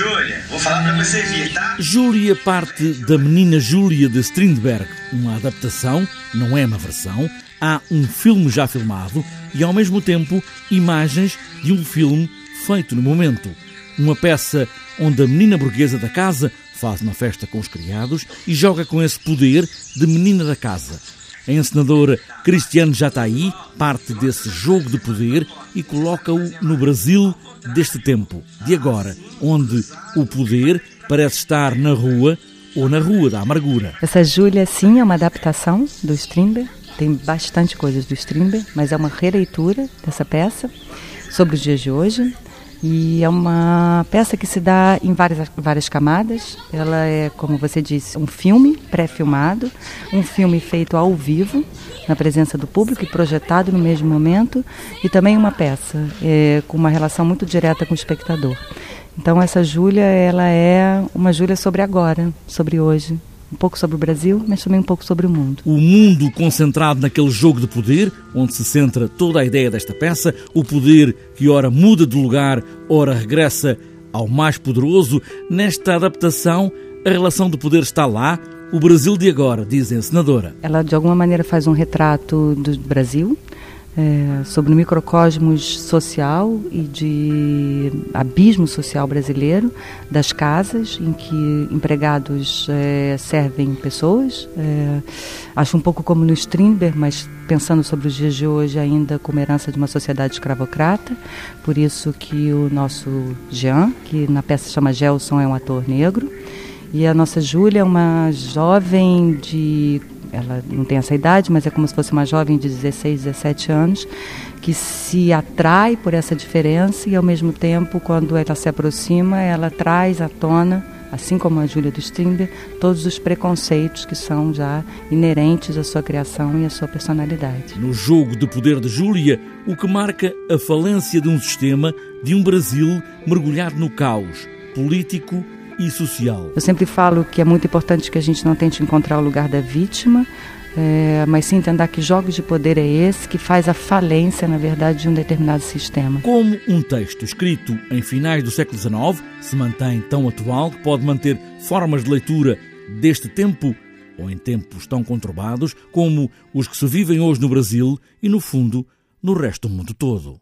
Júlia, vou falar pra você vir, tá? Júlia parte da Menina Júlia de Strindberg, uma adaptação, não é uma versão. Há um filme já filmado e, ao mesmo tempo, imagens de um filme feito no momento. Uma peça onde a menina burguesa da casa faz uma festa com os criados e joga com esse poder de menina da casa. A encenadora Cristiane Jataí parte desse jogo de poder e coloca-o no Brasil deste tempo, de agora, onde o poder parece estar na rua ou na Rua da Amargura. Essa Júlia, sim, é uma adaptação do Strindberg. Tem bastante coisas do Strindberg, mas é uma releitura dessa peça sobre os dias de hoje. E é uma peça que se dá em várias, várias camadas. Ela é, como você disse, um filme pré-filmado, um filme feito ao vivo, na presença do público e projetado no mesmo momento, e também uma peça é, com uma relação muito direta com o espectador. Então essa Júlia, ela é uma Júlia sobre agora, sobre hoje, um pouco sobre o Brasil, mas também um pouco sobre o mundo. O mundo concentrado naquele jogo de poder, onde se centra toda a ideia desta peça, o poder que ora muda de lugar, ora regressa ao mais poderoso. Nesta adaptação, a relação de poder está lá, o Brasil de agora, diz a encenadora. Ela, de alguma maneira, faz um retrato do Brasil, é, sobre o microcosmos social e de abismo social brasileiro, das casas em que empregados é, servem pessoas. É, acho um pouco como no Strindberg, mas pensando sobre os dias de hoje ainda como herança de uma sociedade escravocrata. Por isso que o nosso Jean, que na peça chama Gelson, é um ator negro. E a nossa Júlia é uma jovem de ela não tem essa idade, mas é como se fosse uma jovem de 16, 17 anos, que se atrai por essa diferença e, ao mesmo tempo, quando ela se aproxima, ela traz à tona, assim como a Júlia do Strindberg, todos os preconceitos que são já inerentes à sua criação e à sua personalidade. No jogo de poder de Júlia, o que marca a falência de um sistema, de um Brasil mergulhado no caos político, e social. Eu sempre falo que é muito importante que a gente não tente encontrar o lugar da vítima, é, mas sim entender que jogos de poder é esse que faz a falência, na verdade, de um determinado sistema. Como um texto escrito em finais do século XIX se mantém tão atual que pode manter formas de leitura deste tempo ou em tempos tão conturbados como os que se vivem hoje no Brasil e, no fundo, no resto do mundo todo.